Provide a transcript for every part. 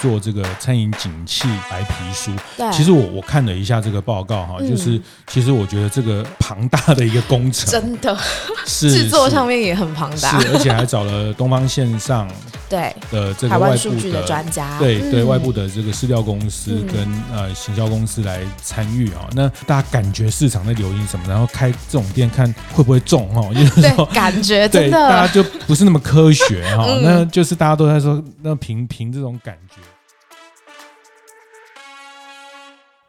做这个餐饮景气白皮书，对，其实我我看了一下这个报告哈，嗯、就是其实我觉得这个庞大的一个工程，真的。是制作上面也很庞大，是而且还找了东方线上 对。的这个外部的，的专家，对对外部的这个饲料公司跟、嗯、呃行销公司来参与啊。那大家感觉市场在流行什么，然后开这种店看会不会中哈？就是说感觉真的。对大家就不是那么科学哈，嗯、那就是大家都在说那凭凭这种感觉。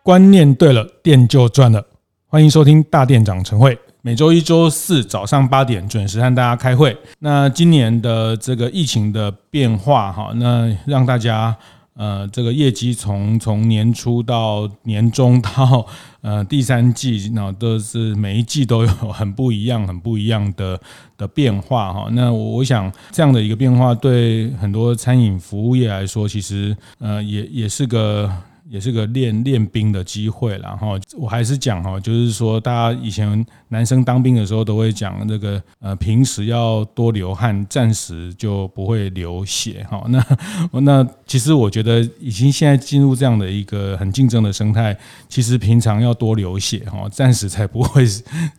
观念对了，店就赚了。欢迎收听大店长晨会，每周一、周四早上八点准时和大家开会。那今年的这个疫情的变化，哈，那让大家呃这个业绩从从年初到年中 到呃第三季，那都是每一季都有很不一样、很不一样的的变化，哈。那我想这样的一个变化，对很多餐饮服务业来说，其实呃也也是个。也是个练练兵的机会，了哈我还是讲哈，就是说大家以前男生当兵的时候都会讲这个呃，平时要多流汗，暂时就不会流血哈。那那其实我觉得已经现在进入这样的一个很竞争的生态，其实平常要多流血哈，暂时才不会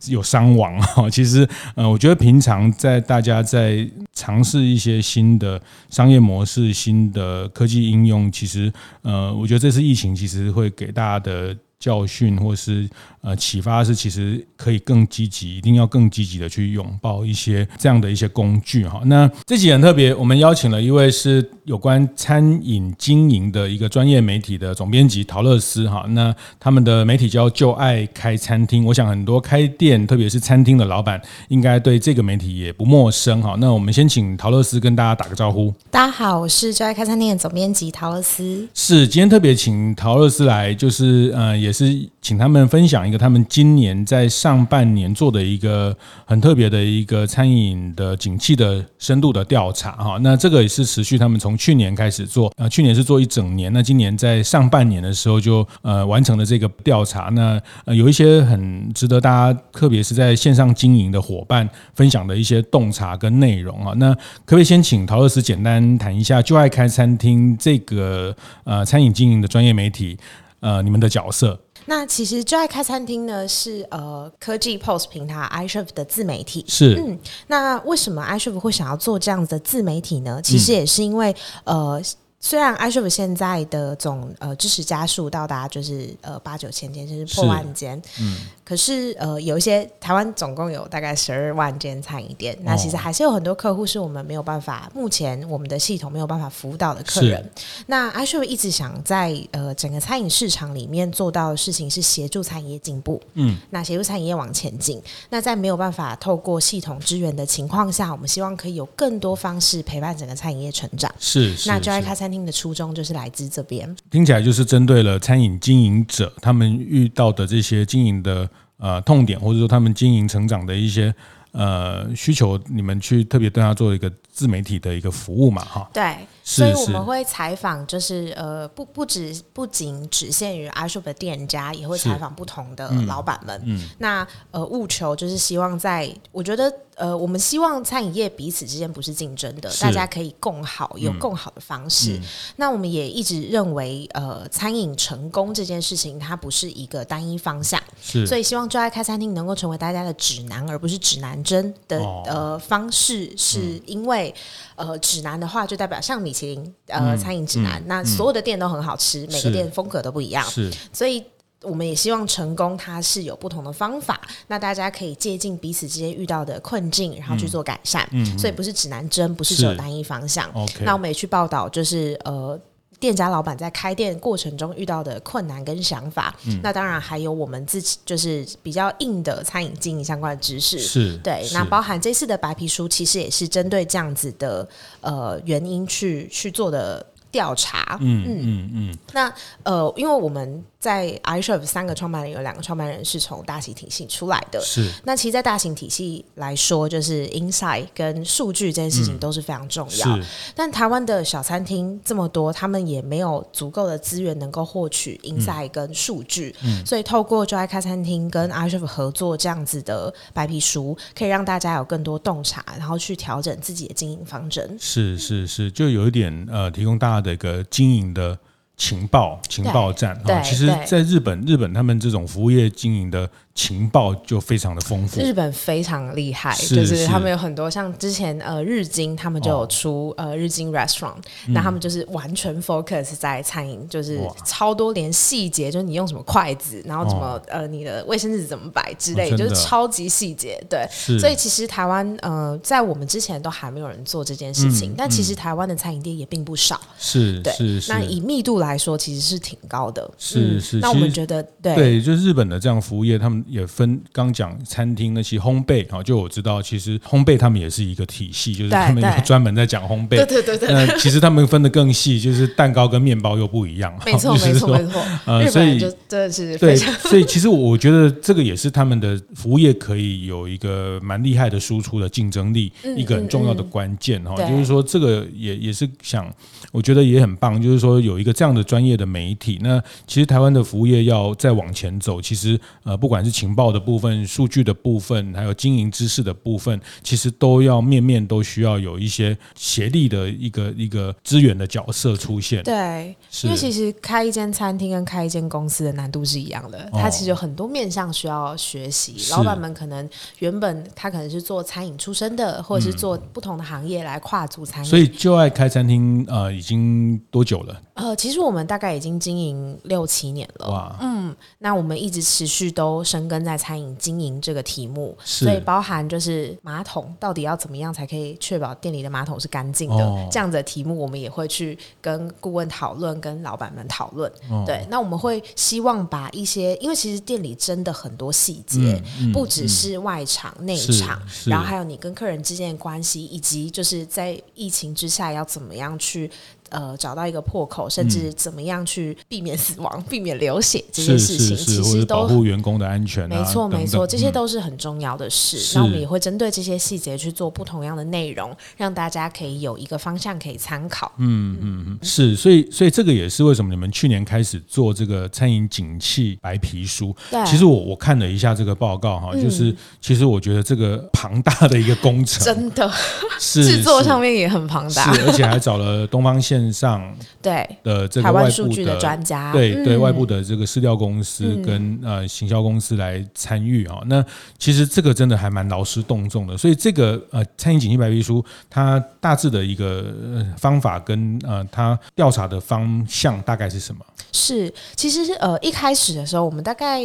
有伤亡哈。其实呃，我觉得平常在大家在尝试一些新的商业模式、新的科技应用，其实呃，我觉得这是疫情。其实会给大家的教训，或是呃启发，是其实可以更积极，一定要更积极的去拥抱一些这样的一些工具哈。那这集很特别，我们邀请了一位是有关餐饮经营的一个专业媒体的总编辑陶乐思哈。那他们的媒体叫就爱开餐厅，我想很多开店，特别是餐厅的老板，应该对这个媒体也不陌生哈。那我们先请陶乐思跟大家打个招呼。大家好，我是就爱开餐厅的总编辑陶乐思。是今天特别请陶乐思来，就是呃。也是请他们分享他们今年在上半年做的一个很特别的一个餐饮的景气的深度的调查哈。那这个也是持续他们从去年开始做，啊，去年是做一整年，那今年在上半年的时候就呃完成了这个调查。那呃有一些很值得大家，特别是在线上经营的伙伴分享的一些洞察跟内容啊。那可不可以先请陶乐丝简单谈一下就爱开餐厅这个呃餐饮经营的专业媒体？呃，你们的角色？那其实就爱开餐厅呢，是呃科技 POS 平台 iChef 的自媒体。是，嗯，那为什么 iChef 会想要做这样子的自媒体呢？其实也是因为、嗯、呃。虽然 iChef 现在的总呃支持家数到达就是呃八九千间，就是破万间，嗯，可是呃有一些台湾总共有大概十二万间餐饮店，哦、那其实还是有很多客户是我们没有办法，目前我们的系统没有办法服务到的客人。那 iChef 一直想在呃整个餐饮市场里面做到的事情是协助餐饮业进步，嗯，那协助餐饮业往前进。那在没有办法透过系统支援的情况下，我们希望可以有更多方式陪伴整个餐饮业成长。是，是那就爱开餐厅的初衷就是来自这边，听起来就是针对了餐饮经营者他们遇到的这些经营的呃痛点，或者说他们经营成长的一些呃需求，你们去特别对他做一个自媒体的一个服务嘛，哈。对，所以我们会采访，就是呃不不止不仅只限于 iChef 的店家，也会采访不同的老板们。嗯，嗯那呃务求就是希望在，我觉得。呃，我们希望餐饮业彼此之间不是竞争的，大家可以共好，有更好的方式。那我们也一直认为，呃，餐饮成功这件事情，它不是一个单一方向，是。所以希望就爱开餐厅能够成为大家的指南，而不是指南针的、哦、呃方式。是因为，嗯、呃，指南的话就代表像米其林呃餐饮指南，那所有的店都很好吃，每个店风格都不一样，是。所以。我们也希望成功，它是有不同的方法，那大家可以借鉴彼此之间遇到的困境，然后去做改善。嗯，嗯，所以不是指南针，不是只有单一方向。OK，那我们也去报道，就是呃，店家老板在开店过程中遇到的困难跟想法。嗯，那当然还有我们自己就是比较硬的餐饮经营相关的知识。是，对。那包含这次的白皮书，其实也是针对这样子的呃原因去去做的。调查。嗯嗯嗯，嗯。那呃，因为我们在 iCHEF 三个创办人有两个创办人是从大型体系出来的。是。那其实，在大型体系来说，就是 insight 跟数据这件事情都是非常重要。嗯、但台湾的小餐厅这么多，他们也没有足够的资源能够获取 insight 跟数据。嗯。所以，透过就爱开餐厅跟 iCHEF 合作这样子的白皮书，可以让大家有更多洞察，然后去调整自己的经营方针。是是是，就有一点呃，提供大家的一个经营的情报情报站啊。其实，在日本，日本他们这种服务业经营的。情报就非常的丰富，日本非常厉害，是就是他们有很多像之前呃日经他们就有出、哦、呃日经 restaurant，那、嗯、他们就是完全 focus 在餐饮，就是超多连细节，就是你用什么筷子，然后怎么、哦、呃你的卫生纸怎么摆之类、哦，就是超级细节，对，所以其实台湾呃在我们之前都还没有人做这件事情，嗯、但其实台湾的餐饮店也并不少，是，对。是，是，那以密度来说其实是挺高的，是是、嗯，那我们觉得对。对，就日本的这样服务业他们。也分刚讲餐厅那些烘焙啊，就我知道，其实烘焙他们也是一个体系，就是他们专门在讲烘焙。对对对对。那其实他们分的更细，就是蛋糕跟面包又不一样。没错没错 没错。呃，所以真的是对，所以其实我觉得这个也是他们的服务业可以有一个蛮厉害的输出的竞争力，嗯、一个很重要的关键哈。就是说，这个也也是想，我觉得也很棒，就是说有一个这样的专业的媒体。那其实台湾的服务业要再往前走，其实呃，不管是情报的部分、数据的部分，还有经营知识的部分，其实都要面面都需要有一些协力的一个一个资源的角色出现。对，因为其实开一间餐厅跟开一间公司的难度是一样的，它其实有很多面向需要学习。老板们可能原本他可能是做餐饮出身的，或者是做不同的行业来跨足餐饮。所以就爱开餐厅呃，已经多久了？呃，其实我们大概已经经营六七年了。哇，嗯，那我们一直持续都深耕在餐饮经营这个题目，所以包含就是马桶到底要怎么样才可以确保店里的马桶是干净的，哦，这样子的题目，我们也会去跟顾问讨论，跟老板们讨论，哦。对，那我们会希望把一些，因为其实店里真的很多细节，嗯嗯，不只是外场，嗯、内场，然后还有你跟客人之间的关系，以及就是在疫情之下要怎么样去。呃，找到一个破口，甚至怎么样去避免死亡、嗯、避免流血这些事情，其实都保护员工的安全、啊。没错，没错，这些都是很重要的事。那、嗯、我们也会针对这些细节去做不同样的内容，让大家可以有一个方向可以参考。嗯嗯嗯，是，所以所以这个也是为什么你们去年开始做这个餐饮景气白皮书。对，其实我我看了一下这个报告哈，就是、嗯、其实我觉得这个庞大的一个工程，真的是 制作上面也很庞大，是，而且还找了东方线。上对的这个外部的专家，对对外部的这个市调公司跟呃行销公司来参与啊，那其实这个真的还蛮劳师动众的，所以这个呃餐饮景气白皮书，它大致的一个方法跟呃它调查的方向大概是什么？是，其实呃一开始的时候，我们大概。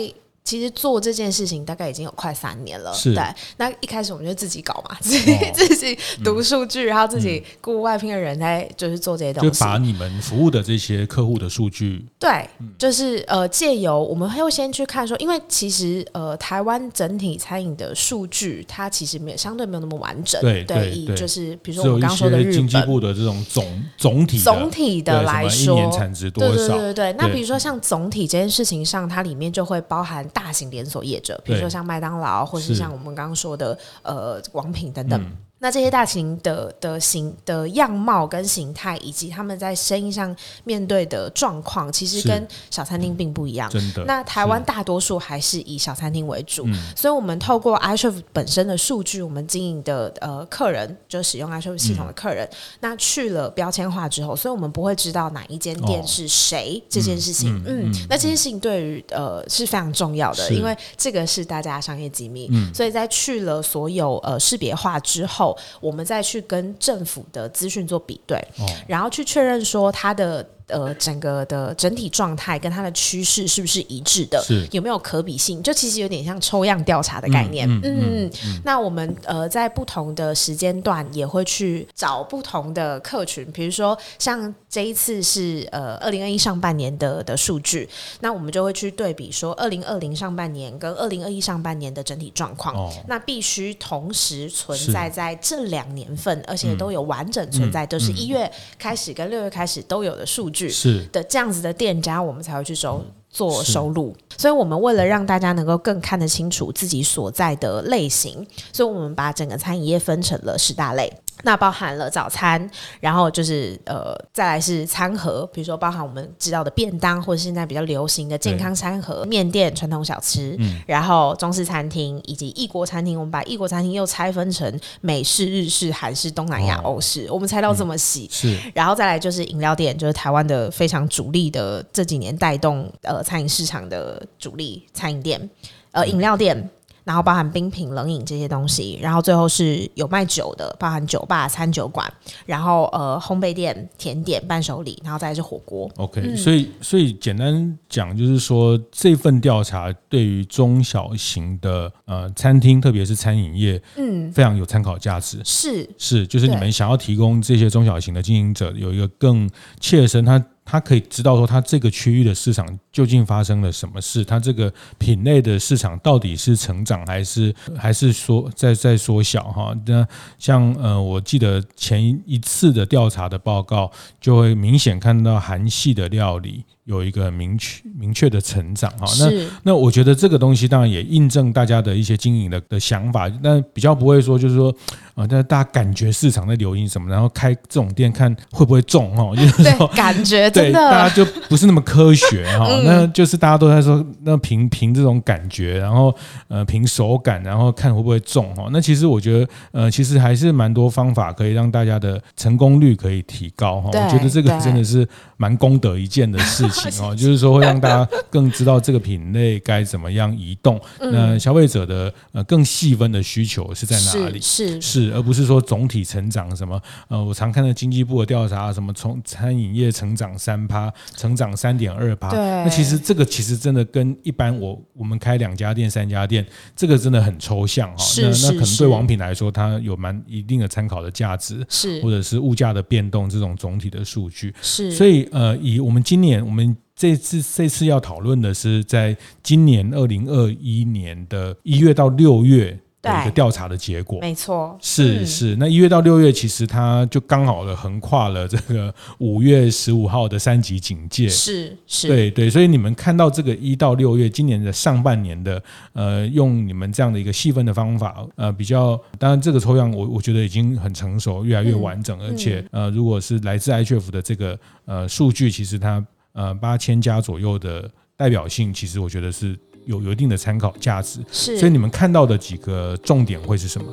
其实做这件事情大概已经有快三年了，对。那一开始我们就自己搞嘛，自己、哦、自己读数据、嗯，然后自己雇外聘的人在就是做这些东西，就把你们服务的这些客户的数据，对，就是呃借由我们会先去看说，因为其实呃台湾整体餐饮的数据它其实没有相对没有那么完整，对对，以就是比如说我们刚刚说的日本经济部的这种总总体总体的来说，一年产值多少？对对对对，那比如说像总体这件事情上，它里面就会包含。大型连锁业者，比如说像麦当劳，或是像我们刚刚说的呃王品等等。嗯那这些大型的的形的样貌跟形态，以及他们在生意上面对的状况，其实跟小餐厅并不一样。真的。那台湾大多数还是以小餐厅为主，所以我们透过 iCHEF 本身的数据，我们经营的呃客人就使用 i s h e f 系统的客人，那去了标签化之后，所以我们不会知道哪一间店是谁这件事情。嗯，那这件事情对于呃是非常重要的，因为这个是大家商业机密。嗯所以在去了所有呃识别化之后，我们再去跟政府的资讯做比对，然后去确认说它的呃整个的整体状态跟它的趋势是不是一致的？有没有可比性？就其实有点像抽样调查的概念。嗯，嗯，那我们呃在不同的时间段也会去找不同的客群，比如说像这一次是呃二零二一上半年的的数据，那我们就会去对比说二零二零上半年跟二零二一上半年的整体状况。哦，那必须同时存在在这两年份，而且都有完整存在，都、嗯、是一月开始跟六月开始都有的数据是的这样子的店家，我们才会去收做收录。所以，我们为了让大家能够更看得清楚自己所在的类型，所以我们把整个餐饮业分成了十大类。那包含了早餐，然后就是呃，再来是餐盒，比如说包含我们知道的便当，或者现在比较流行的健康餐盒、面店、传统小吃，嗯，然后中式餐厅以及异国餐厅。我们把异国餐厅又拆分成美式、日式、韩式、东南亚、欧式，我们拆到这么细。是，然后再来就是饮料店，就是台湾的非常主力的这几年带动呃餐饮市场的主力餐饮店，呃，饮料店。然后包含冰品、冷饮这些东西，然后最后是有卖酒的，包含酒吧、餐酒馆，然后呃烘焙店、甜点、伴手礼，然后再是火锅。OK，、嗯、所以所以简单讲就是说，这份调查对于中小型的呃餐厅，特别是餐饮业，嗯，非常有参考价值。是是，就是你们想要提供这些中小型的经营者有一个更切身他。他可以知道说，他这个区域的市场究竟发生了什么事？他这个品类的市场到底是成长还是还是缩在在缩小？哈，那像呃，我记得前一次的调查的报告，就会明显看到韩系的料理。有一个明确明确的成长哈，那那我觉得这个东西当然也印证大家的一些经营的的想法，但比较不会说就是说啊，但大家感觉市场在流行什么，然后开这种店看会不会中哈，就是说感觉对大家就不是那么科学哈，那就是大家都在说那凭凭这种感觉，然后呃凭手感，然后看会不会中哈，那其实我觉得呃其实还是蛮多方法可以让大家的成功率可以提高哈，我觉得这个真的是蛮功德一件的事情。哦，就是说会让大家更知道这个品类该怎么样移动，那消费者的呃更细分的需求是在哪里？是是，而不是说总体成长什么？呃，我常看到经济部的调查，什么从餐饮业成长三趴，成长三点二趴。对，那其实这个其实真的跟一般我我们开两家店、三家店，这个真的很抽象哈。那那可能对王品来说，它有蛮一定的参考的价值，是或者是物价的变动这种总体的数据。是，所以呃，以我们今年我们。这次这次要讨论的是，在今年二零二一年的一月到六月的一个调查的结果。没错，是、嗯、是。那一月到六月，其实它就刚好了横跨了这个五月十五号的三级警戒。是是，对对。所以你们看到这个一到六月，今年的上半年的，呃，用你们这样的一个细分的方法，呃，比较当然这个抽样我我觉得已经很成熟，越来越完整，嗯、而且呃，如果是来自 iCHEF 的这个呃数据，其实它。呃，八千家左右的代表性，其实我觉得是有有一定的参考价值。是，所以你们看到的几个重点会是什么？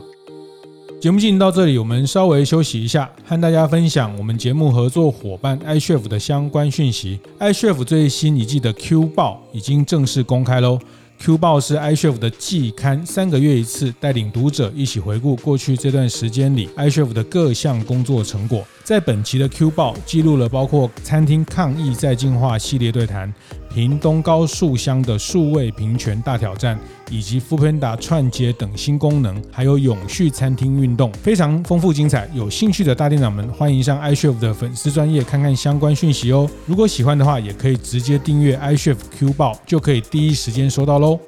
节目进行到这里，我们稍微休息一下，和大家分享我们节目合作伙伴 iCHEF 的相关讯息。iCHEF 最新一季的 Q 报已经正式公开喽。Q 报是 iCHEF 的季刊，三个月一次，带领读者一起回顾过去这段时间里 iCHEF 的各项工作成果。在本期的 Q 报，记录了包括餐厅抗疫再进化系列对谈。屏东高速乡的数位平权大挑战，以及 Foodpanda 串接等新功能，还有永续餐厅运动，非常丰富精彩。有兴趣的大店长们，欢迎上 iCHEF 的粉丝专页看看相关讯息哦。如果喜欢的话，也可以直接订阅 iCHEF Q 报，就可以第一时间收到喽。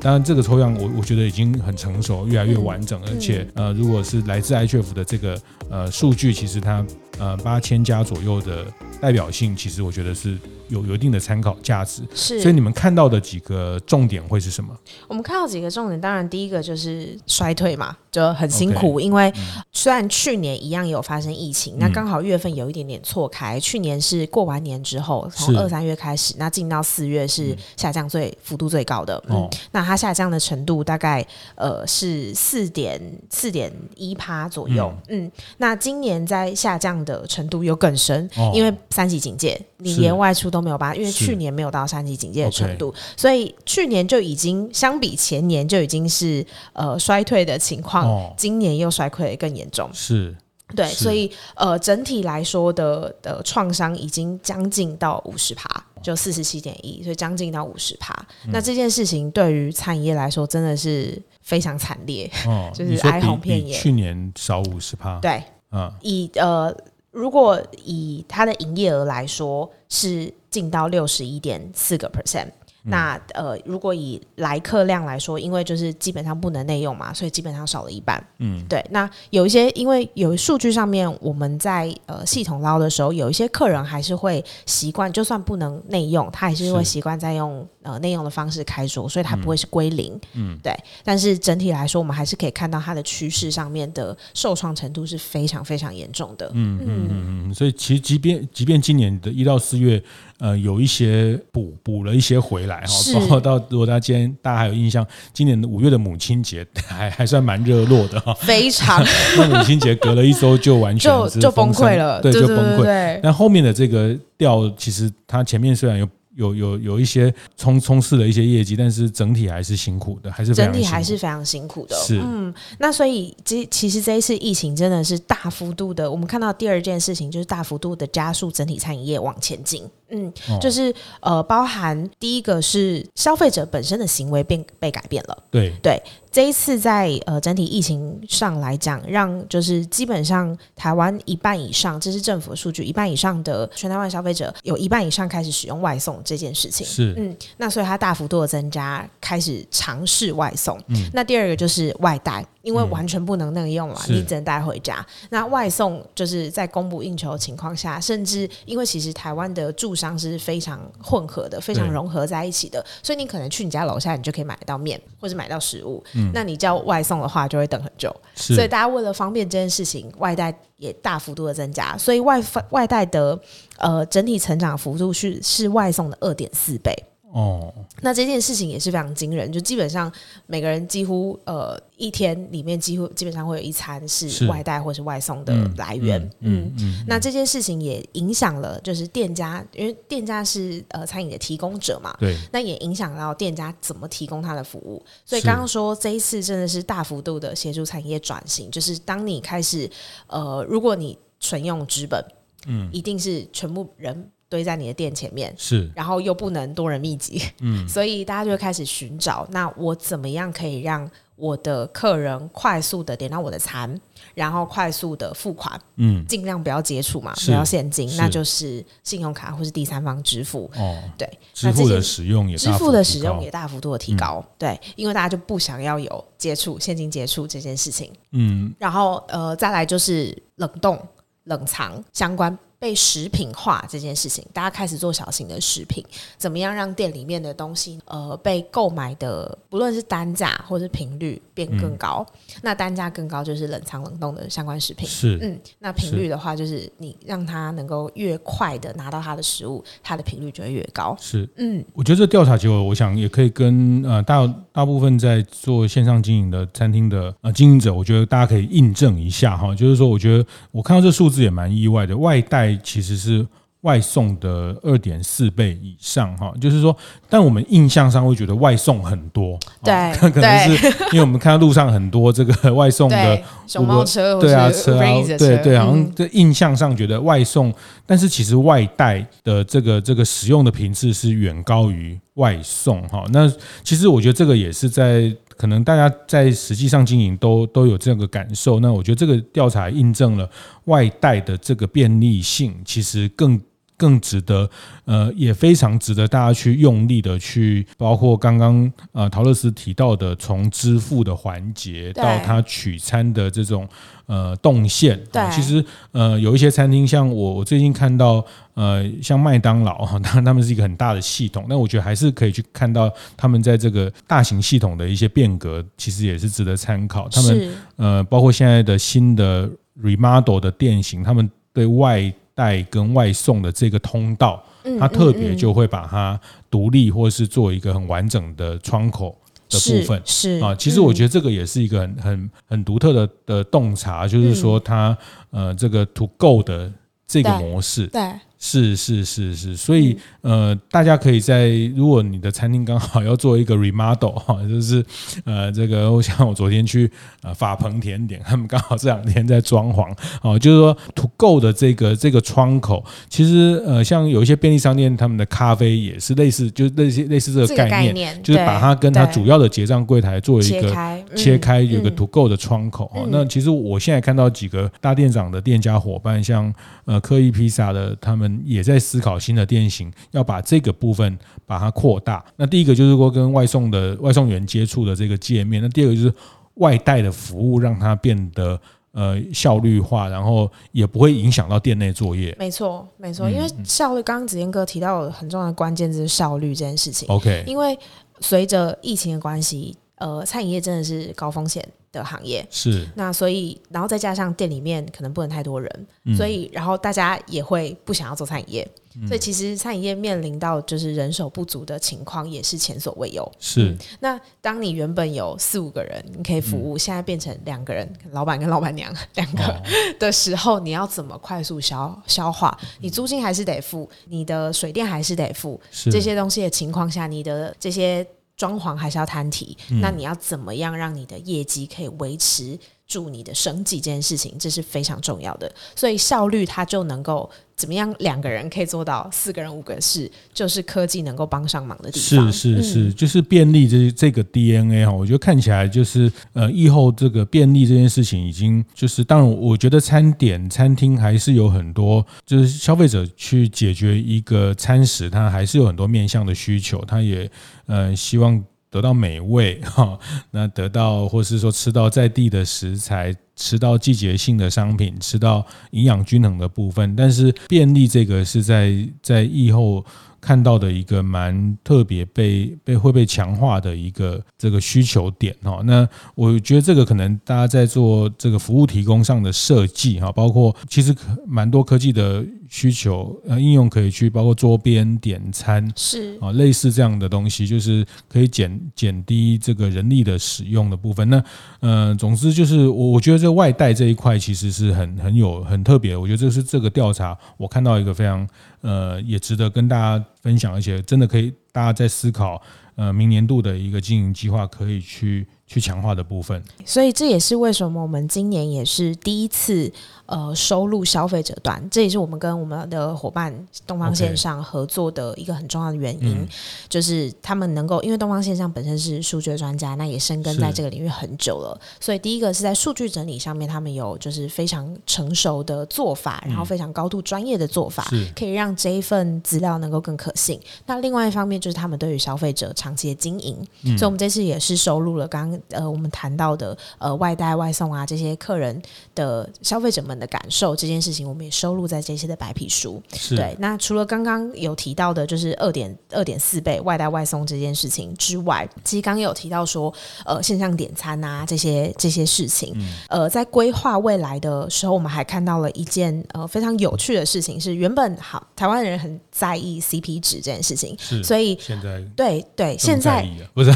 当然，这个抽样我我觉得已经很成熟，越来越完整，而且呃，如果是来自 iCHEF 的这个呃数据，其实它呃八千家左右的代表性，其实我觉得是。有有一定的参考价值，是，所以你们看到的几个重点会是什么？我们看到几个重点，当然第一个就是衰退嘛，就很辛苦，因为虽然去年一样也有发生疫情，那刚好月份有一点点错开，去年是过完年之后，从二三月开始，那进到四月是下降最幅度最高的，嗯，那它下降的程度大概呃是四点四点一趴左右，嗯，那今年在下降的程度又更深，因为三级警戒，你连外出都没有办法，因为去年没有到三级警戒的程度，所以去年就已经相比前年就已经是呃衰退的情况，今年又衰退更严重。是。对，所以呃，整体来说的的创伤已经将近到五十趴，就四十七点一，所以将近到五十趴。那这件事情对于餐饮业来说真的是非常惨烈，哦，就是哀鸿遍野。去年少五十趴，对，嗯，以呃，如果以它的营业额来说，是近到六十一点四个 percent。那呃，如果以来客量来说，因为就是基本上不能内用嘛，所以基本上少了一半。嗯，对。那有一些，因为有数据上面，我们在呃系统捞的时候，有一些客人还是会习惯，就算不能内用，他还是会习惯在用呃内用的方式开桌，所以他不会是归零。嗯，对。但是整体来说，我们还是可以看到它的趋势上面的受创程度是非常非常严重的。嗯嗯嗯嗯。所以其实即便即便今年的一到四月。呃，有一些补补了一些回来哈，包括到如果大家今天大家还有印象，今年的五月的母亲节还还算蛮热络的哈，非常。那母亲节隔了一周就完全就就崩溃了，对，就崩溃。对对对对，但后面的这个调，其实它前面虽然有。有有有一些冲冲刺的一些业绩，但是整体还是辛苦的，还是整体还是非常辛苦的。是，嗯，那所以这其实这一次疫情真的是大幅度的，我们看到第二件事情就是大幅度的加速整体餐饮业往前进。嗯，就是呃，包含第一个是消费者本身的行为变被改变了。对对。这一次在呃整体疫情上来讲，让就是基本上台湾一半以上，这是政府的数据，一半以上的全台湾消费者有一半以上开始使用外送这件事情。是，嗯，那所以它大幅度的增加，开始尝试外送。嗯，那第二个就是外带。因为完全不能内用嘛，嗯、你只能带回家。那外送就是在供不应求的情况下，甚至因为其实台湾的住商是非常混合的，非常融合在一起的，所以你可能去你家楼下，你就可以买得到面或者买到食物。嗯、那你叫外送的话，就会等很久。所以大家为了方便这件事情，外带也大幅度的增加，所以外外带的呃整体成长幅度是是外送的二点四倍。哦，那这件事情也是非常惊人，就基本上每个人几乎呃一天里面几乎基本上会有一餐是外带或是外送的来源，嗯嗯，嗯，那这件事情也影响了就是店家，因为店家是呃餐饮的提供者嘛，对，那也影响到店家怎么提供他的服务，所以刚刚说这一次真的是大幅度的协助产业转型，就是当你开始呃，如果你纯用纸本，嗯，一定是全部人。堆在你的店前面是，然后又不能多人密集，嗯，所以大家就会开始寻找，那我怎么样可以让我的客人快速的点到我的餐，然后快速的付款，嗯，尽量不要接触嘛，不要现金，那就是信用卡或是第三方支付，哦，对，支付的使用也支付的使用也大幅度的提高，对，因为大家就不想要有接触现金接触这件事情，嗯，然后呃，再来就是冷冻冷藏相关。被食品化这件事情，大家开始做小型的食品，怎么样让店里面的东西，呃，被购买的不论是单价或是频率变更高。嗯、那单价更高就是冷藏冷冻的相关食品，是嗯，那频率的话就是你让它能够越快的拿到它的食物，它的频率就会越高。是嗯，我觉得这调查结果，我想也可以跟呃大大部分在做线上经营的餐厅的呃经营者，我觉得大家可以印证一下哈，就是说，我觉得我看到这数字也蛮意外的，外带。其实是外送的二点四倍以上哈，就是说，但我们印象上会觉得外送很多，对，可能是因为我们看到路上很多这个外送的熊猫车，对啊，车啊，对对，好像这印象上觉得外送，但是其实外带的这个这个使用的频次是远高于外送哈。那其实我觉得这个也是在。可能大家在实际上经营都都有这个感受，那我觉得这个调查印证了外带的这个便利性，其实更更值得，呃，也非常值得大家去用力的去，包括刚刚呃陶乐斯提到的，从支付的环节到他取餐的这种呃动线，对，其实呃有一些餐厅，像我我最近看到。呃，像麦当劳哈，当 然他们是一个很大的系统，但我觉得还是可以去看到他们在这个大型系统的一些变革，其实也是值得参考。他们呃，包括现在的新的 remodel 的店型，他们对外带跟外送的这个通道，它特别就会把它独立或是做一个很完整的窗口的部分。是啊，其实我觉得这个也是一个很很很独特的的洞察，就是说它呃这个 to go 的这个模式，对。是是是是，所以呃，大家可以在如果你的餐厅刚好要做一个 remodel 哈，就是呃，这个我想我昨天去呃法鹏甜点，他们刚好这两天在装潢哦，就是说 to go 的这个这个窗口，其实呃，像有一些便利商店，他们的咖啡也是类似，就是类似类似这个概念，概念就是把它跟它主要的结账柜台做一个切开，切开有个 to go 的窗口哦。那其实我现在看到几个大店长的店家伙伴，像呃科意披萨的他们。也在思考新的店型，要把这个部分把它扩大。那第一个就是说跟外送的外送员接触的这个界面，那第二个就是外带的服务，让它变得呃效率化，然后也不会影响到店内作业。没错，没错，因为效率，刚刚子健哥提到很重要的关键就是效率这件事情。OK，因为随着疫情的关系，呃，餐饮业真的是高风险的行业。是，那所以，然后再加上店里面可能不能太多人，嗯、所以，然后大家也会不想要做餐饮业，嗯、所以其实餐饮业面临到就是人手不足的情况也是前所未有。是，嗯、那当你原本有四五个人你可以服务，嗯、现在变成两个人，老板跟老板娘两个 的时候，哦、你要怎么快速消消化？你租金还是得付，你的水电还是得付，这些东西的情况下，你的这些。装潢还是要摊提，嗯、那你要怎么样让你的业绩可以维持住你的生计这件事情，这是非常重要的。所以效率它就能够怎么样？两个人可以做到四个人五个事，就是科技能够帮上忙的地方。是是是，嗯、就是便利这这个 DNA 哈，我觉得看起来就是呃，以后这个便利这件事情已经就是，当然我觉得餐点餐厅还是有很多，就是消费者去解决一个餐食，它还是有很多面向的需求，他也。呃，希望得到美味 哈，那得到或是说吃到在地的食材，吃到季节性的商品，吃到营养均衡的部分。但是便利这个是在在疫后看到的一个蛮特别被被会被强化的一个这个需求点哈。那我觉得这个可能大家在做这个服务提供上的设计哈，包括其实蛮多科技的。需求呃应用可以去包括桌边点餐是啊类似这样的东西，就是可以减减低这个人力的使用的部分。那呃总之就是我我觉得这外带这一块其实是很很有很特别。我觉得这是这个调查我看到一个非常呃也值得跟大家分享，而且真的可以大家在思考呃明年度的一个经营计划可以去去强化的部分。所以这也是为什么我们今年也是第一次。呃，收录消费者端，这也是我们跟我们的伙伴东方线上合作的一个很重要的原因，嗯、就是他们能够，因为东方线上本身是数据的专家，那也深耕在这个领域很久了，所以第一个是在数据整理上面，他们有就是非常成熟的做法，然后非常高度专业的做法，嗯、可以让这一份资料能够更可信。那另外一方面就是他们对于消费者长期的经营，嗯、所以我们这次也是收录了刚刚呃我们谈到的呃外带外送啊这些客人的消费者们的感受这件事情，我们也收录在这些的白皮书。对。那除了刚刚有提到的，就是二点二点四倍外带外送这件事情之外，其实刚刚有提到说，呃，线上点餐啊这些这些事情，嗯、呃，在规划未来的时候，我们还看到了一件呃非常有趣的事情，是原本好台湾人很在意 CP 值这件事情，是所以现在对对，现在不是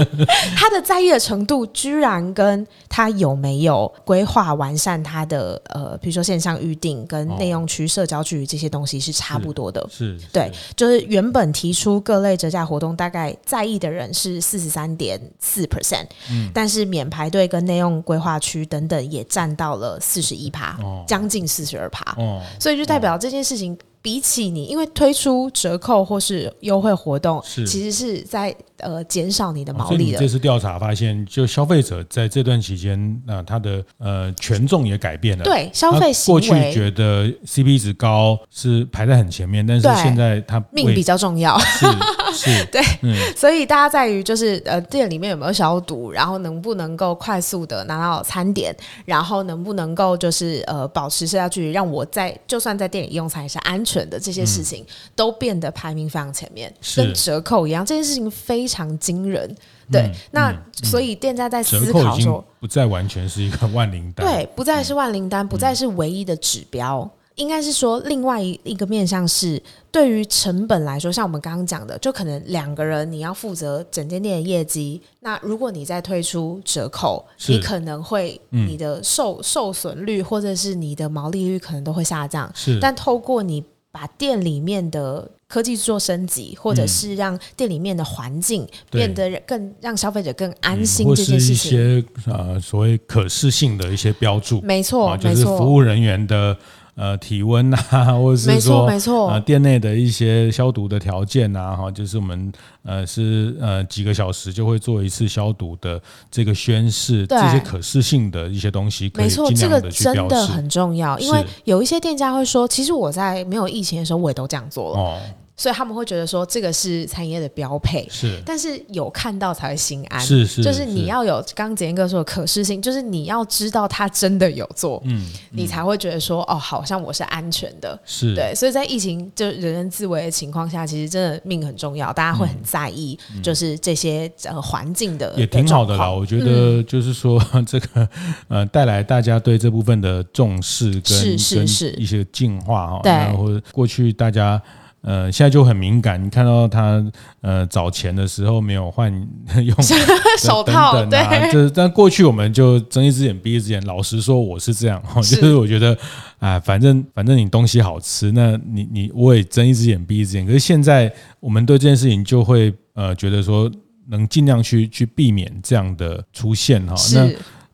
他的在意的程度，居然跟他有没有规划完善他的呃。比如说线上预定跟内用区、社交距离这些东西是差不多的，是，是对，就是原本提出各类折价活动，大概在意的人是四十三点四 percent，嗯，但是免排队跟内用规划区等等也占到了四十一趴，将近四十二趴，哦，所以就代表这件事情。比起你，因为推出折扣或是优惠活动，是其实是在呃减少你的毛利的。这次调查发现，就消费者在这段期间，那他的呃权重也改变了。对，消费行为。过去觉得 CP 值高是排在很前面，但是现在他命比较重要。是 是，对，嗯、所以大家在于就是呃店里面有没有消毒，然后能不能够快速的拿到餐点，然后能不能够就是呃保持社交距离，让我在就算在店里用餐也是安全。的这些事情都变得排名非常前面，跟折扣一样，这件事情非常惊人。对，那所以店家在思考说，不再完全是一个万灵丹，对，不再是万灵丹，不再是唯一的指标。应该是说，另外一一个面向是，对于成本来说，像我们刚刚讲的，就可能两个人你要负责整间店的业绩。那如果你再推出折扣，你可能会你的受受损率或者是你的毛利率可能都会下降。是，但透过你把店里面的科技做升级，或者是让店里面的环境变得更让消费者更安心这件事情，嗯、或是一些呃所谓可视性的一些标注，没错，啊、就是服务人员的。呃，体温啊，或者是说，没错，没错，呃，店内的一些消毒的条件啊，哈，就是我们呃是呃几个小时就会做一次消毒的这个宣示，这些可视性的一些东西，没错，这个真的很重要，因为有一些店家会说，其实我在没有疫情的时候，我也都这样做了。哦所以他们会觉得说，这个是餐饮业的标配，是，但是有看到才会心安，是是，就是你要有刚刚简哥说的可视性，就是你要知道他真的有做，嗯，你才会觉得说，哦，好像我是安全的，是。对，所以在疫情就人人自危的情况下，其实真的命很重要，大家会很在意，就是这些呃环境的也挺好的啦，我觉得就是说 这个呃带来大家对这部分的重视跟是是是。一些进化哈，对，然后过去大家。呃，现在就很敏感。你看到他呃找钱的时候没有换 用 手套，等等啊、对。这但过去我们就睁一只眼闭一只眼。老实说，我是这样，是就是我觉得啊、呃，反正反正你东西好吃，那你你我也睁一只眼闭一只眼。可是现在我们对这件事情就会呃觉得说，能尽量去去避免这样的出现哈。那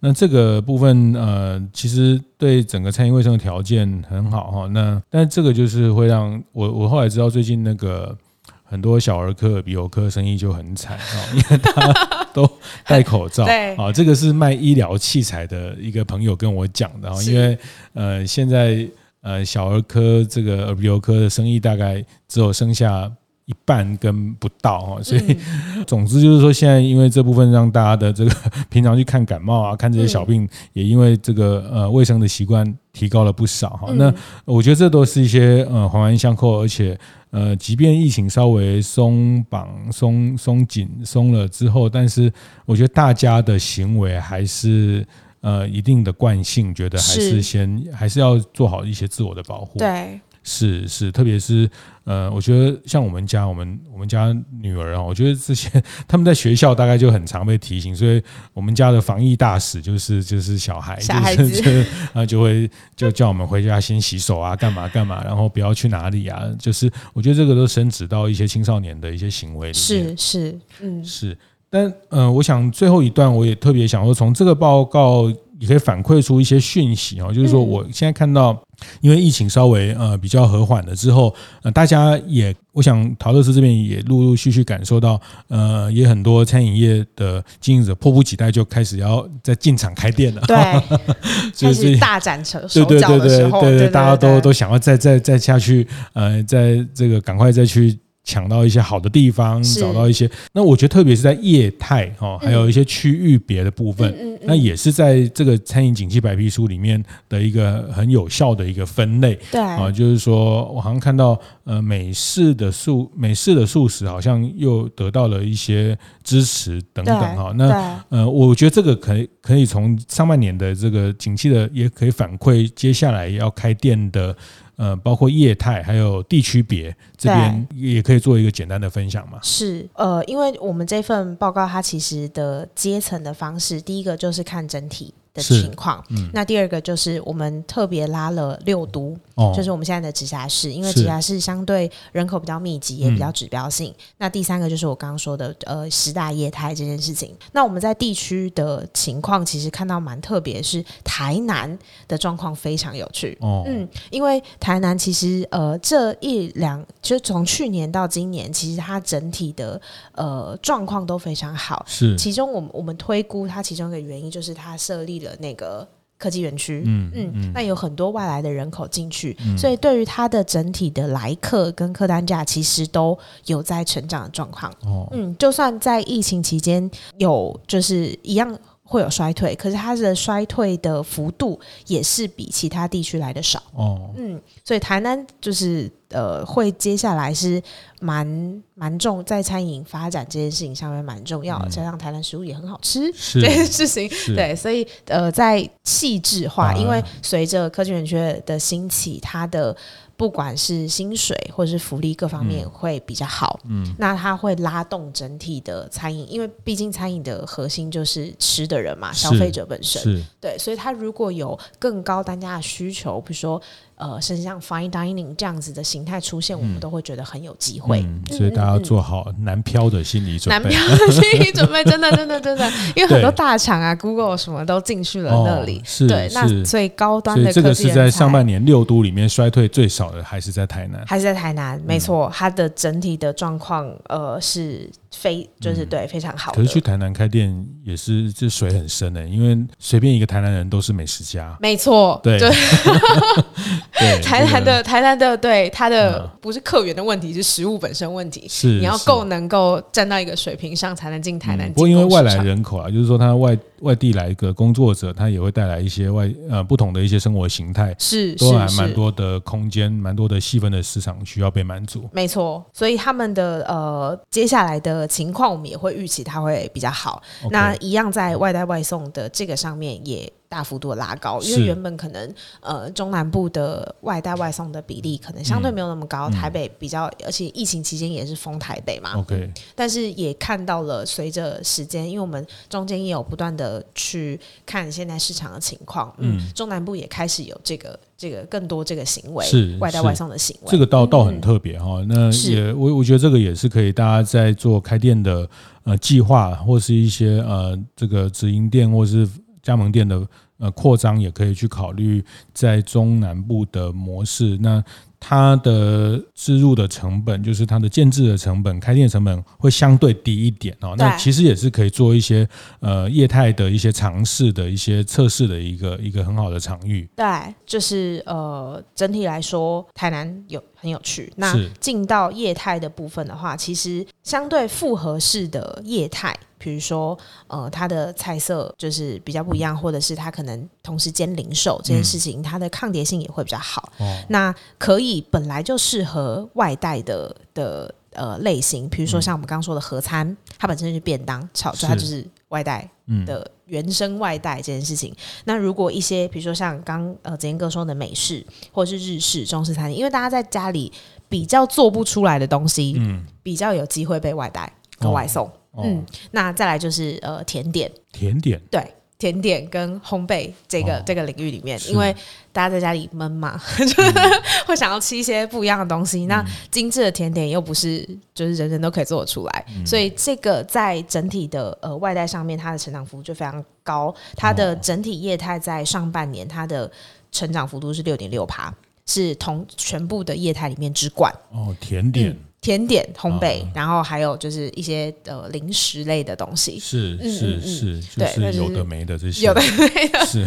那这个部分，呃，其实对整个餐饮卫生的条件很好哈。那但是这个就是会让我，我后来知道最近那个很多小儿科、鼻喉科生意就很惨啊，因为他 都戴口罩。对啊，这个是卖医疗器材的一个朋友跟我讲的啊，因为呃，现在呃小儿科这个耳鼻喉科的生意大概只有剩下。一半跟不到哈，所以 总之就是说，现在因为这部分让大家的这个 平常去看感冒啊，看这些小病，也因为这个呃卫生的习惯提高了不少哈。那我觉得这都是一些呃环环相扣，而且呃，即便疫情稍微松绑、松松紧、松了之后，但是我觉得大家的行为还是呃一定的惯性，觉得还是先还是要做好一些自我的保护。对。是是，特别是呃，我觉得像我们家，我们我们家女儿啊，我觉得这些 他们在学校大概就很常被提醒，所以我们家的防疫大使就是就是小孩，小孩子就是啊就会就叫我们回家先洗手啊，干嘛干嘛，然后不要去哪里啊，就是我觉得这个都深植到一些青少年的一些行为里面。是是，嗯是，但呃，我想最后一段我也特别想说，从这个报告也可以反馈出一些讯息啊，就是说我现在看到。因为疫情稍微呃比较和缓了之后，呃，大家也，我想陶乐斯这边也陆陆续续感受到，呃，也很多餐饮业的经营者迫不及待就开始要在进场开店了，对，就是大展手对对对对对对，大家都都想要再再再下去，呃，在这个赶快再去。抢到一些好的地方，找到一些。那我觉得，特别是在业态哈，还有一些区域别的部分，嗯嗯嗯、那也是在这个餐饮景气白皮书里面的一个很有效的一个分类。对啊，就是说我好像看到，呃，美式的素美式的素食好像又得到了一些支持等等哈。那呃，我觉得这个可以可以从上半年的这个景气的，也可以反馈接下来要开店的。呃，包括业态还有地区别这边也可以做一个简单的分享嘛。是，呃，因为我们这份报告它其实的阶层的方式，第一个就是看整体。的情况，嗯，那第二个就是我们特别拉了六都，哦，就是我们现在的直辖市，因为直辖市相对人口比较密集，也比较指标性。嗯、那第三个就是我刚刚说的，呃，十大业态这件事情。那我们在地区的情况，其实看到蛮特别，是台南的状况非常有趣，哦，嗯，因为台南其实呃这一两，就从去年到今年，其实它整体的呃状况都非常好，是。其中我们我们推估它其中一个原因就是它设立了。的那个科技园区，嗯嗯，那有很多外来的人口进去，嗯、所以对于它的整体的来客跟客单价，其实都有在成长的状况。哦，嗯，就算在疫情期间有就是一样会有衰退，可是它的衰退的幅度也是比其他地区来的少。哦，嗯，所以台南就是。呃，会接下来是蛮蛮重在餐饮发展这件事情上面蛮重要的，加上台南食物也很好吃 这件事情，对，所以呃，在细致化，因为随着科技园区的兴起，它的不管是薪水或者是福利各方面会比较好。嗯，那它会拉动整体的餐饮，因为毕竟餐饮的核心就是吃的人嘛，消费者本身。对，所以它如果有更高单价的需求，比如说。呃，甚至像 fine dining 这样子的形态出现，嗯、我们都会觉得很有机会、嗯。所以大家要做好南漂的心理准备。南漂的心理准备，真的，真的，真的，因为很多大厂啊，Google 什么都进去了那里。哦、是，对，那最高端的这个是在上半年六都里面衰退最少的，还是在台南？还是在台南？没错，它的整体的状况，呃，是。非就是对非常好，可是去台南开店也是这水很深的，因为随便一个台南人都是美食家。没错，对。对，台南的台南的对他的不是客源的问题，是食物本身问题。是你要够能够站到一个水平上，才能进台南。不过因为外来人口啊，就是说他外外地来一个工作者，他也会带来一些外呃不同的一些生活形态，是都还蛮多的空间，蛮多的细分的市场需要被满足。没错，所以他们的呃接下来的。情况我们也会预期它会比较好。那一样在外带外送的这个上面也大幅度的拉高，因为原本可能呃中南部的外带外送的比例可能相对没有那么高，嗯、台北比较，而且疫情期间也是封台北嘛。OK，但是也看到了随着时间，因为我们中间也有不断的去看现在市场的情况，嗯，中南部也开始有这个这个更多这个行为，是外带外送的行为，这个倒倒很特别哈。那也我我觉得这个也是可以大家在做开店的呃计划或是一些呃这个直营店或是。加盟店的呃扩张也可以去考虑在中南部的模式，那它的置入的成本，就是它的建制的成本、开店成本会相对低一点哦。那其实也是可以做一些呃业态的一些尝试的一些测试的一个一个很好的场域。对，就是呃整体来说，台南有很有趣。那进到业态的部分的话，其实相对复合式的业态。比如说，呃，它的菜色就是比较不一样，或者是它可能同时兼零售这件事情，它的抗跌性也会比较好。哦，那可以本来就适合外带的的呃类型，比如说像我们刚刚说的合餐，它本身是便当，炒出它就是外带的原生外带这件事情。那如果一些比如说像刚呃子贤哥说的美式或者是日式中式餐厅，因为大家在家里比较做不出来的东西，嗯，比较有机会被外带跟外送。嗯，那再来就是呃甜点，甜点。对甜点跟烘焙这个、哦、这个领域里面，因为大家在家里闷嘛，嗯、会想要吃一些不一样的东西。嗯、那精致的甜点又不是就是人人都可以做得出来，嗯、所以这个在整体的呃外带上面，它的成长幅度就非常高。它的整体业态在上半年它的成长幅度是六点六趴，是同全部的业态里面之冠。哦，甜点。嗯甜点烘焙，然后还有就是一些呃零食类的东西，是是是，就是有的没的这些，有的没的，是。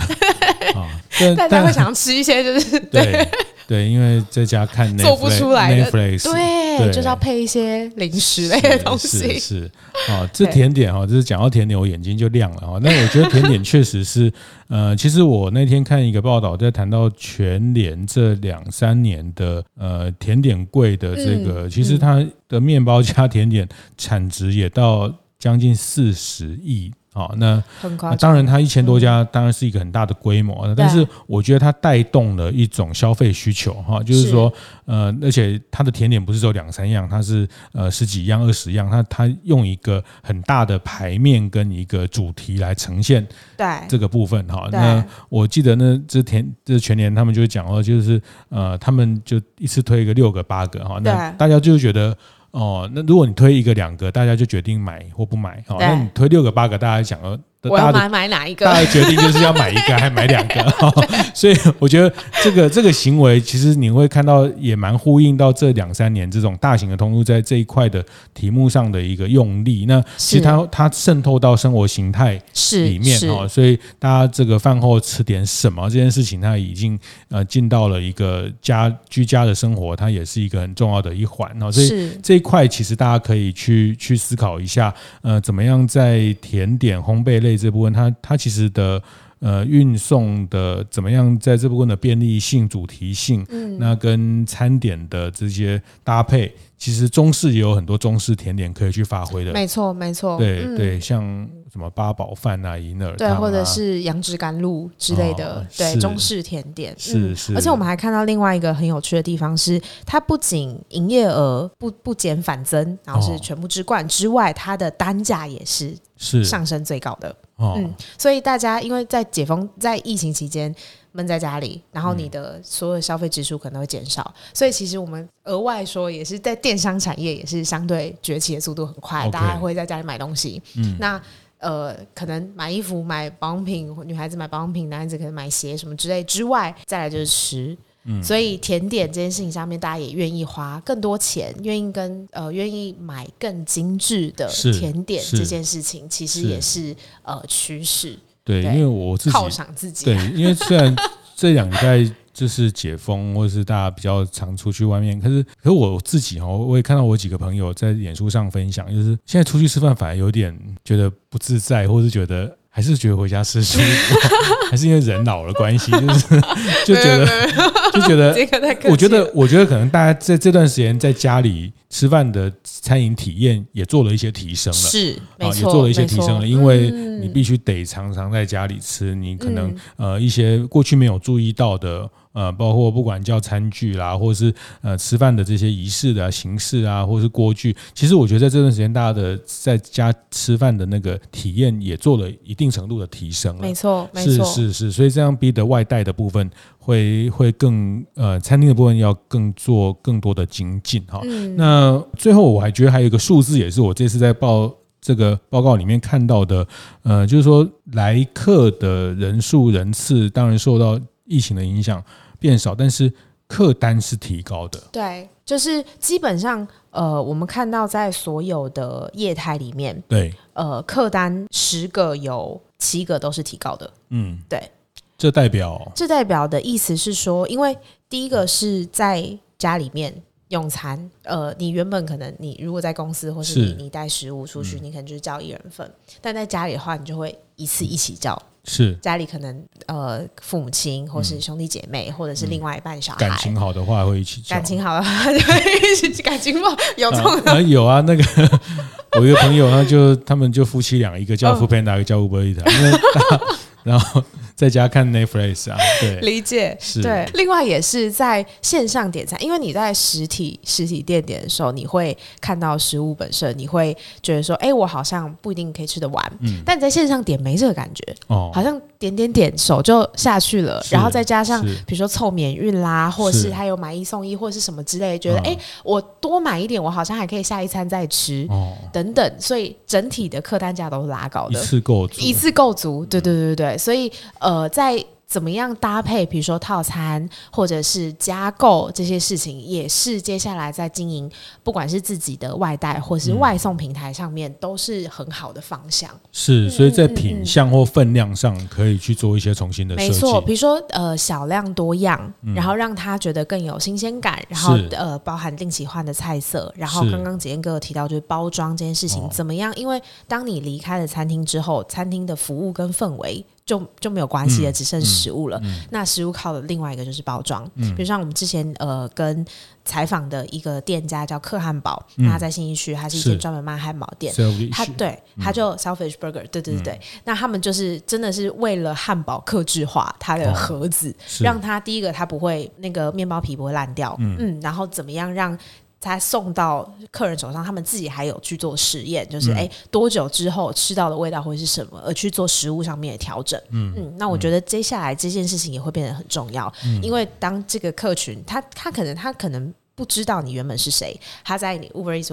啊，大家会想要吃一些，就是对对，因为在家看 做不出来的，对，就是要配一些零食类的 东西，是啊，这甜点哈，就是讲到甜点，我眼睛就亮了哈。那我觉得甜点确实是。呃，其实我那天看一个报道，在谈到全联这两三年的呃甜点柜的这个，嗯、其实它的面包加甜点产值也到将近四十亿。好，那那当然，它一千多家当然是一个很大的规模，嗯、但是我觉得它带动了一种消费需求哈，就是说，呃，而且它的甜点不是只有两三样，它是呃十几样、二十样，它它用一个很大的牌面跟一个主题来呈现对。这个部分哈。那我记得呢，这甜这全年他们就讲哦，就是呃，他们就一次推一个六个八个哈，那大家就觉得。哦，那如果你推一个两个，大家就决定买或不买。哦，那你推六个八个，大家讲了。我要买买哪一个？大家决定就是要买一个，还买两个。所以我觉得这个这个行为，其实你会看到也蛮呼应到这两三年这种大型的通路在这一块的题目上的一个用力。那其实它它渗透到生活形态里面哦，所以大家这个饭后吃点什么这件事情，它已经呃进到了一个家居家的生活，它也是一个很重要的一环哦。所以这一块其实大家可以去去思考一下，呃，怎么样在甜点烘焙类。这部分它它其实的呃运送的怎么样，在这部分的便利性、主题性，嗯，那跟餐点的这些搭配，其实中式也有很多中式甜点可以去发挥的。没错，没错。对、嗯、对，像什么八宝饭啊、银耳、啊，对，或者是杨枝甘露之类的，哦、对，中式甜点。是、嗯、是。而且我们还看到另外一个很有趣的地方是，它不仅营业额不不减反增，然后是全部之冠之外，它的单价也是是上升最高的。哦、嗯，所以大家因为在解封，在疫情期间闷在家里，然后你的所有消费支出可能会减少，嗯，所以其实我们额外说也是在电商产业也是相对崛起的速度很快，okay, 大家会在家里买东西。嗯，那呃，可能买衣服、买保养品，女孩子买保养品，男孩子可能买鞋什么之类之外，再来就是吃。嗯，所以甜点这件事情上面，大家也愿意花更多钱，愿意跟呃愿意买更精致的甜点这件事情，其实也是，是呃趋势。对，因为我自己犒赏自己。对，因为虽然这两代就是解封，或者是大家比较常出去外面，可是可是我自己哦，我也看到我几个朋友在演出上分享，就是现在出去吃饭反而有点觉得不自在，或是觉得。还是觉得回家吃舒服，还是因为人老了关系，就是就觉得就觉得，我觉得我觉得可能大家在这段时间在家里吃饭的餐饮体验也做了一些提升了，是，啊，也做了一些提升了，因为你必须得常常在家里吃，你可能呃一些过去没有注意到的。呃，包括不管叫餐具啦，或者是呃吃饭的这些仪式的形式啊，或者是锅具，其实我觉得在这段时间，大家的在家吃饭的那个体验也做了一定程度的提升了。没错，没错，是是是，所以这样逼得外带的部分会会更呃，餐厅的部分要更做更多的精进哈。嗯。那最后我还觉得还有一个数字，也是我这次在报这个报告里面看到的，呃，就是说来客的人数人次，当然受到。疫情的影响变少，但是客单是提高的。对，就是基本上，呃，我们看到在所有的业态里面，对，呃，客单十个有七个都是提高的。嗯，对，这代表这代表的意思是说，因为第一个是在家里面用餐，呃，你原本可能你如果在公司或是你是你带食物出去，嗯，你可能就是叫一人份，但在家里的话，你就会一次一起叫。是。家里可能呃父母亲或是兄弟姐妹、嗯、或者是另外一半小孩。感情好的话会一起感情好的话 就会一起感情不好有这种、啊、有啊那个 我一个朋友他就他们就夫妻俩一个叫 foodpanda 一个叫 Uber Eats 因为 然后。在家看 Netflix 啊，对，理解是。对，另外也是在线上点餐，因为你在实体实体店点的时候，你会看到食物本身，你会觉得说，哎、欸，我好像不一定可以吃得完。嗯。但你在线上点没这个感觉，哦，好像点点点手就下去了，然后再加上比如说凑免运啦，或是还有买一送一或者是什么之类，觉得哎、欸，我多买一点，我好像还可以下一餐再吃，哦，等等，所以整体的客单价都是拉高的，一次够足，一次够足，对对对对，所以呃。呃，在怎么样搭配，比如说套餐或者是加购这些事情，也是接下来在经营，不管是自己的外带或是外送平台上面，都是很好的方向。是，所以在品相或分量上，可以去做一些重新的设计。没错，比如说呃，小量多样，然后让他觉得更有新鲜感，然后呃，包含定期换的菜色，然后刚刚杰恩哥有提到就是包装这件事情怎么样？因为当你离开了餐厅之后，餐厅的服务跟氛围。就就没有关系了，只剩食物了。那食物靠的另外一个就是包装，嗯、比如像我们之前呃跟采访的一个店家叫克汉堡，嗯、他在新义区，他是一间专门卖汉堡店。他对，他就 Selfish Burger，对对对。那他们就是真的是为了汉堡克制化它的盒子，哦、让它第一个它不会那个面包皮不会烂掉，嗯，嗯，然后怎么样让。他送到客人手上，他们自己还有去做实验，就是哎、嗯，多久之后吃到的味道会是什么，而去做食物上面的调整。嗯嗯，那我觉得接下来这件事情也会变得很重要，嗯、因为当这个客群，他他可能他可能。不知道你原本是谁，他在你 Uber Eats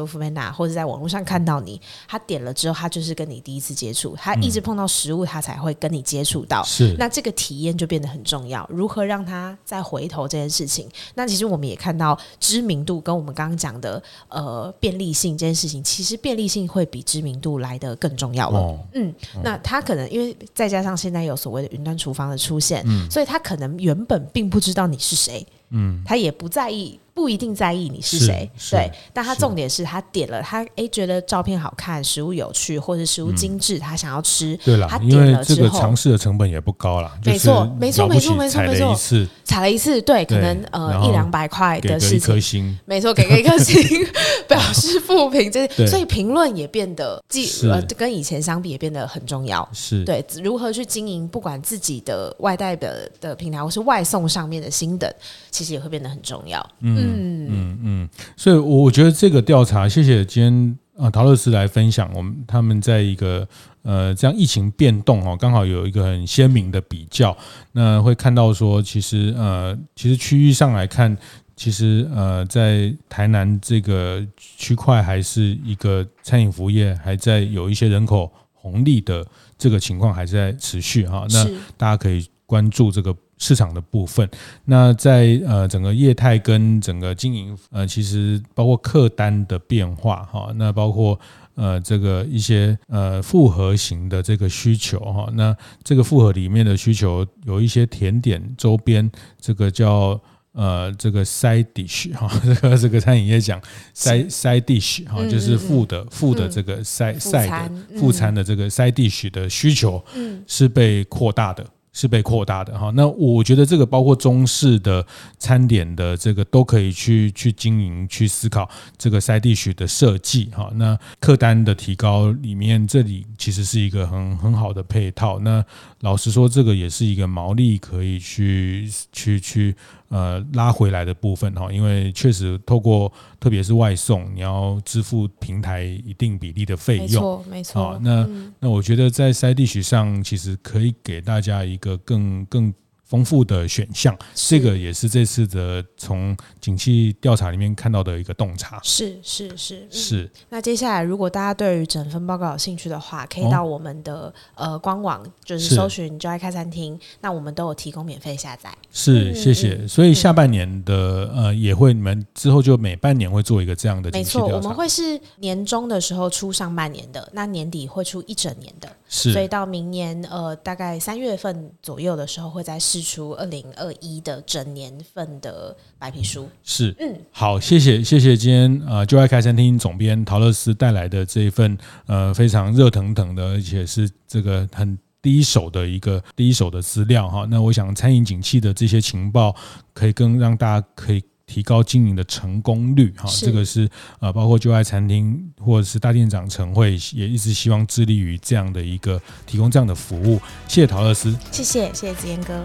或者在网络上看到你，他点了之后，他就是跟你第一次接触，他一直碰到食物，他才会跟你接触到。是，那这个体验就变得很重要。如何让他再回头这件事情？那其实我们也看到知名度跟我们刚刚讲的呃便利性这件事情，其实便利性会比知名度来的更重要了。哦、嗯，那他可能因为再加上现在有所谓的云端厨房的出现，嗯，所以他可能原本并不知道你是谁，嗯，他也不在意。不一定在意你是谁，对，但他重点是他点了他哎觉得照片好看，食物有趣，或者食物精致，他想要吃，对了，他点了之后，这个尝试的成本也不高了，没错，没错，没错，没错，没错一次，踩了一次，对，可能呃一两百块的事情，一颗星，没错，给个一颗星，表示负评，这所以评论也变得，既呃跟以前相比也变得很重要，是。对如何去经营，不管自己的外带的的平台或是外送上面的新等，其实也会变得很重要，嗯。嗯嗯嗯，所以我我觉得这个调查，谢谢今天啊陶乐斯来分享，我们他们在一个呃这样疫情变动哦，刚好有一个很鲜明的比较，那会看到说，其实呃其实区域上来看，其实呃在台南这个区块还是一个餐饮服务业还在有一些人口红利的这个情况还在持续哈，那大家可以关注这个。市场的部分，那在呃整个业态跟整个经营呃，其实包括客单的变化哈，那包括呃这个一些呃复合型的这个需求哈，那这个复合里面的需求有一些甜点周边，这个叫呃这个 side dish 哈，这个这个餐饮业讲 side side dish 哈，就是副的副的这个 side side 的副餐的这个 side dish 的需求是被扩大的。是被扩大的哈，那我觉得这个包括中式的餐点的这个都可以去去经营去思考这个 side dish 的设计哈，那客单的提高里面，这里其实是一个很很好的配套。那老实说，这个也是一个毛利可以去去去。呃，拉回来的部分哈，因为确实透过特别是外送，你要支付平台一定比例的费用，没错，没错。那、嗯、那我觉得在 side dish 上，其实可以给大家一个更更。丰富的选项，这个也是这次的从景气调查里面看到的一个洞察。是是是、嗯、是。那接下来，如果大家对于整份报告有兴趣的话，可以到我们的、哦、呃官网，就是搜寻“就爱开餐厅”，那我们都有提供免费下载。是，谢谢。嗯、所以下半年的呃也会，你们之后就每半年会做一个这样的。没错，我们会是年终的时候出上半年的，那年底会出一整年的。是。所以到明年呃大概三月份左右的时候会再试出二零二一的整年份的白皮书是，嗯，好，谢谢谢谢今天呃就爱开餐厅总编陶乐斯带来的这一份呃非常热腾腾的，而且是这个很第一手的一个第一手的资料哈。那我想餐饮景气的这些情报，可以更让大家可以。提高经营的成功率，哈，这个是呃，包括就爱餐厅或者是大店长晨会也一直希望致力于这样的一个提供这样的服务。谢谢陶乐斯，谢谢谢谢子嫣哥。